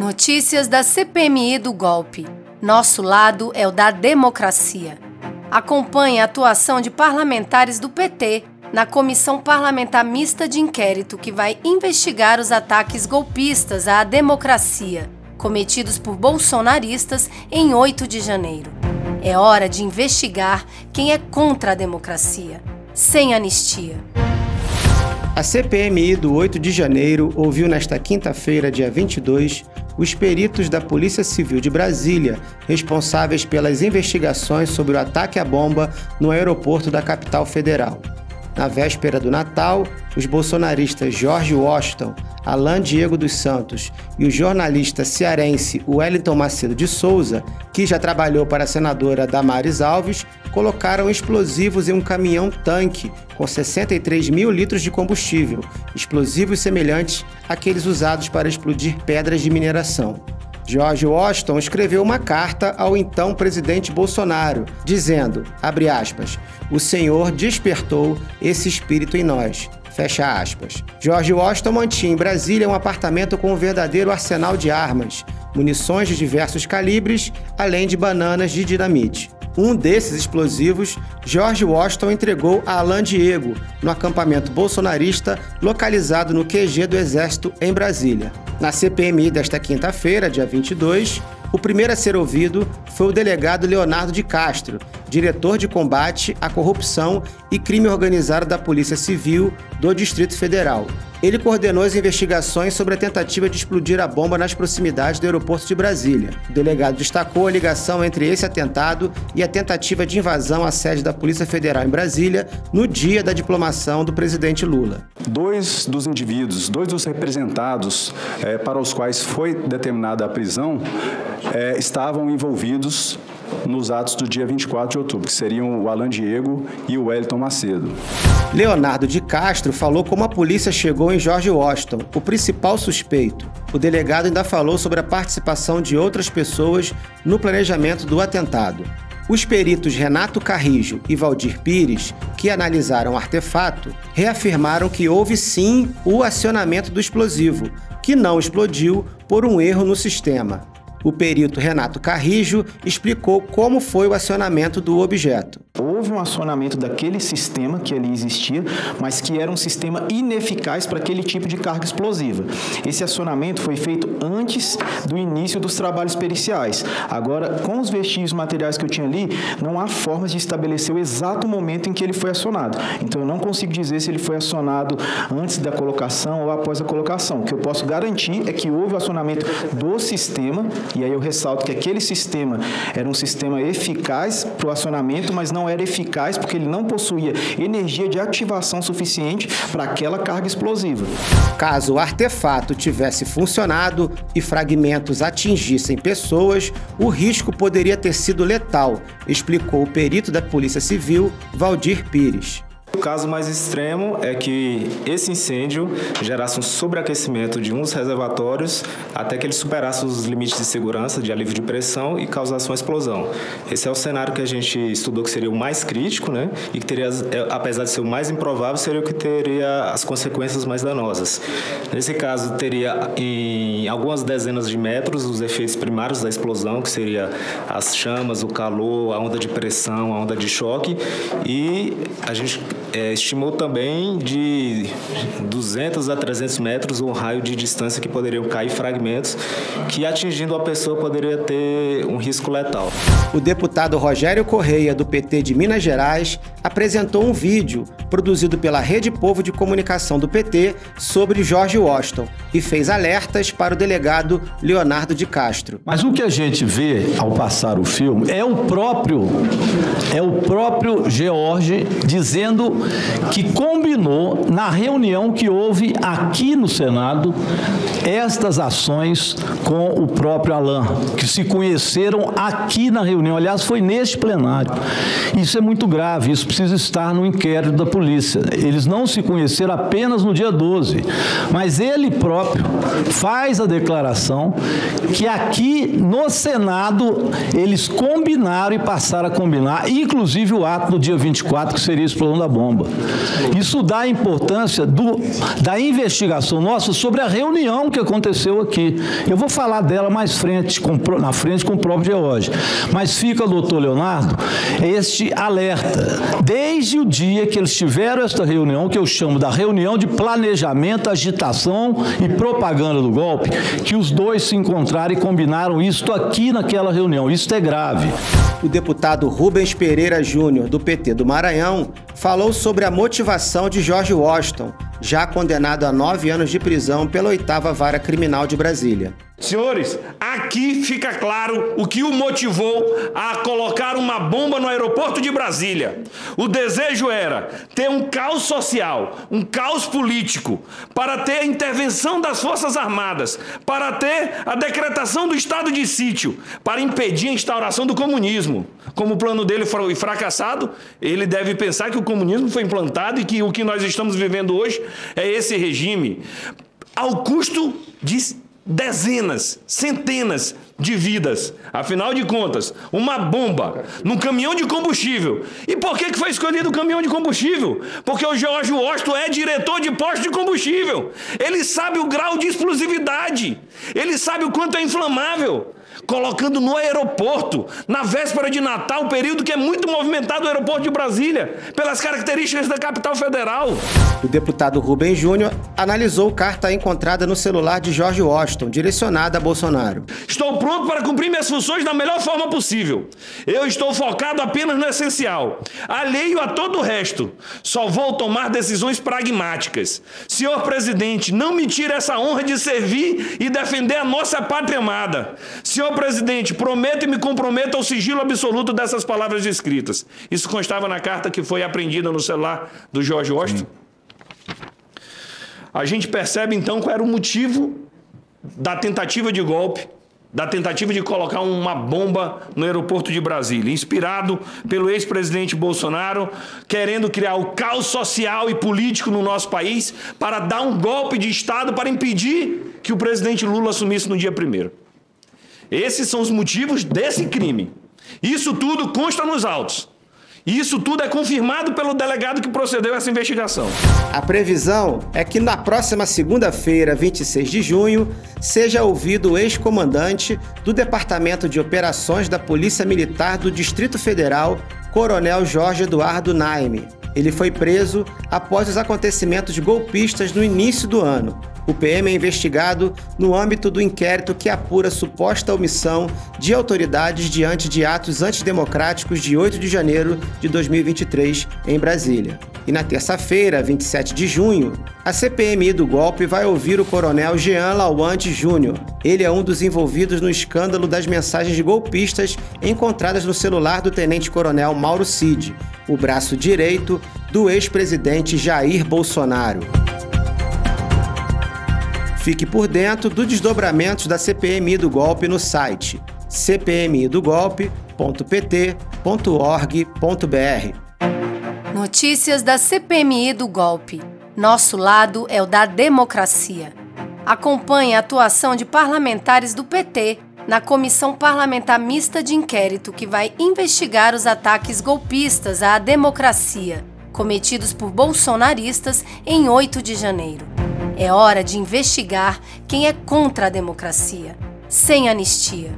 Notícias da CPMI do golpe. Nosso lado é o da democracia. Acompanhe a atuação de parlamentares do PT na Comissão Parlamentar Mista de Inquérito que vai investigar os ataques golpistas à democracia cometidos por bolsonaristas em 8 de janeiro. É hora de investigar quem é contra a democracia, sem anistia. A CPMI do 8 de janeiro ouviu nesta quinta-feira, dia 22, os peritos da Polícia Civil de Brasília, responsáveis pelas investigações sobre o ataque à bomba no aeroporto da capital federal. Na véspera do Natal, os bolsonaristas Jorge Washington, Alain Diego dos Santos e o jornalista cearense Wellington Macedo de Souza, que já trabalhou para a senadora Damares Alves, colocaram explosivos em um caminhão-tanque com 63 mil litros de combustível, explosivos semelhantes àqueles usados para explodir pedras de mineração. George Washington escreveu uma carta ao então presidente Bolsonaro, dizendo, aspas, o Senhor despertou esse espírito em nós. Fecha aspas. George Washington mantinha em Brasília um apartamento com um verdadeiro arsenal de armas, munições de diversos calibres, além de bananas de dinamite. Um desses explosivos, George Washington entregou a Alain Diego, no acampamento bolsonarista localizado no QG do Exército em Brasília. Na CPMI desta quinta-feira, dia 22, o primeiro a ser ouvido foi o delegado Leonardo de Castro, diretor de combate à corrupção e crime organizado da Polícia Civil do Distrito Federal. Ele coordenou as investigações sobre a tentativa de explodir a bomba nas proximidades do aeroporto de Brasília. O delegado destacou a ligação entre esse atentado e a tentativa de invasão à sede da Polícia Federal em Brasília no dia da diplomação do presidente Lula. Dois dos indivíduos, dois dos representados é, para os quais foi determinada a prisão, é, estavam envolvidos nos atos do dia 24 de outubro, que seriam o Alan Diego e o Wellington Macedo. Leonardo de Castro falou como a polícia chegou em George Washington, o principal suspeito. O delegado ainda falou sobre a participação de outras pessoas no planejamento do atentado. Os peritos Renato Carrijo e Valdir Pires, que analisaram o artefato, reafirmaram que houve sim o acionamento do explosivo, que não explodiu por um erro no sistema. O perito Renato Carrijo explicou como foi o acionamento do objeto houve um acionamento daquele sistema que ali existia, mas que era um sistema ineficaz para aquele tipo de carga explosiva. Esse acionamento foi feito antes do início dos trabalhos periciais. Agora, com os vestígios materiais que eu tinha ali, não há formas de estabelecer o exato momento em que ele foi acionado. Então, eu não consigo dizer se ele foi acionado antes da colocação ou após a colocação. O que eu posso garantir é que houve o acionamento do sistema, e aí eu ressalto que aquele sistema era um sistema eficaz para o acionamento, mas não era eficaz porque ele não possuía energia de ativação suficiente para aquela carga explosiva. Caso o artefato tivesse funcionado e fragmentos atingissem pessoas, o risco poderia ter sido letal, explicou o perito da Polícia Civil, Valdir Pires. O caso mais extremo é que esse incêndio gerasse um sobreaquecimento de uns reservatórios até que ele superasse os limites de segurança, de alívio de pressão e causasse uma explosão. Esse é o cenário que a gente estudou que seria o mais crítico, né? E que teria, é, apesar de ser o mais improvável, seria o que teria as consequências mais danosas. Nesse caso, teria em algumas dezenas de metros os efeitos primários da explosão, que seria as chamas, o calor, a onda de pressão, a onda de choque, e a gente é, estimou também de 200 a 300 metros o raio de distância que poderiam cair fragmentos, que atingindo a pessoa poderia ter um risco letal. O deputado Rogério Correia, do PT de Minas Gerais, apresentou um vídeo produzido pela Rede Povo de Comunicação do PT sobre George Washington e fez alertas para o delegado Leonardo de Castro. Mas o que a gente vê ao passar o filme é o próprio é o próprio George dizendo que combinou na reunião que houve aqui no Senado estas ações com o próprio Alain, que se conheceram aqui na reunião. Aliás, foi neste plenário. Isso é muito grave, isso precisa estar no inquérito da polícia. Eles não se conheceram apenas no dia 12, mas ele próprio faz a declaração que aqui no Senado eles combinaram e passaram a combinar, inclusive o ato do dia 24, que seria a explosão da bomba. Isso dá a importância do, da investigação nossa sobre a reunião que aconteceu aqui. Eu vou falar dela mais frente, com, na frente com o próprio George. Mas fica, doutor Leonardo, este alerta. Desde o dia que eles tiveram esta reunião, que eu chamo da reunião de planejamento, agitação e propaganda do golpe, que os dois se encontraram e combinaram isto aqui naquela reunião. Isso é grave. O deputado Rubens Pereira Júnior, do PT do Maranhão, falou sobre a motivação de Jorge Washington, já condenado a nove anos de prisão pela oitava vara criminal de Brasília. Senhores, aqui fica claro o que o motivou a colocar uma bomba no aeroporto de Brasília. O desejo era ter um caos social, um caos político, para ter a intervenção das Forças Armadas, para ter a decretação do estado de sítio, para impedir a instauração do comunismo. Como o plano dele foi fracassado, ele deve pensar que o comunismo foi implantado e que o que nós estamos vivendo hoje é esse regime, ao custo de dezenas, centenas de vidas. Afinal de contas, uma bomba num caminhão de combustível. E por que foi escolhido o caminhão de combustível? Porque o George Washington é diretor de posto de combustível. Ele sabe o grau de explosividade. Ele sabe o quanto é inflamável colocando no aeroporto, na véspera de Natal, período que é muito movimentado o aeroporto de Brasília, pelas características da capital federal. O deputado Rubem Júnior analisou carta encontrada no celular de George Washington, direcionada a Bolsonaro. Estou pronto para cumprir minhas funções da melhor forma possível. Eu estou focado apenas no essencial, alheio a todo o resto. Só vou tomar decisões pragmáticas. Senhor presidente, não me tire essa honra de servir e defender a nossa pátria amada. Senhor Senhor presidente, prometo e me comprometo ao sigilo absoluto dessas palavras escritas. Isso constava na carta que foi apreendida no celular do George Washington. Sim. A gente percebe então qual era o motivo da tentativa de golpe, da tentativa de colocar uma bomba no aeroporto de Brasília, inspirado pelo ex-presidente Bolsonaro, querendo criar o caos social e político no nosso país para dar um golpe de Estado para impedir que o presidente Lula assumisse no dia primeiro. Esses são os motivos desse crime. Isso tudo consta nos autos. Isso tudo é confirmado pelo delegado que procedeu essa investigação. A previsão é que na próxima segunda-feira, 26 de junho, seja ouvido o ex-comandante do Departamento de Operações da Polícia Militar do Distrito Federal, Coronel Jorge Eduardo Naime. Ele foi preso após os acontecimentos golpistas no início do ano. O PM é investigado no âmbito do inquérito que apura suposta omissão de autoridades diante de atos antidemocráticos de 8 de janeiro de 2023 em Brasília. E na terça-feira, 27 de junho, a CPMI do golpe vai ouvir o coronel Jean Lawande Júnior. Ele é um dos envolvidos no escândalo das mensagens golpistas encontradas no celular do tenente-coronel Mauro Cid, o braço direito do ex-presidente Jair Bolsonaro. Fique por dentro dos desdobramentos da CPMI do golpe no site cpmidogolpe.pt.org.br. Notícias da CPMI do golpe. Nosso lado é o da democracia. Acompanhe a atuação de parlamentares do PT na Comissão Parlamentar Mista de Inquérito que vai investigar os ataques golpistas à democracia cometidos por bolsonaristas em 8 de janeiro. É hora de investigar quem é contra a democracia, sem anistia.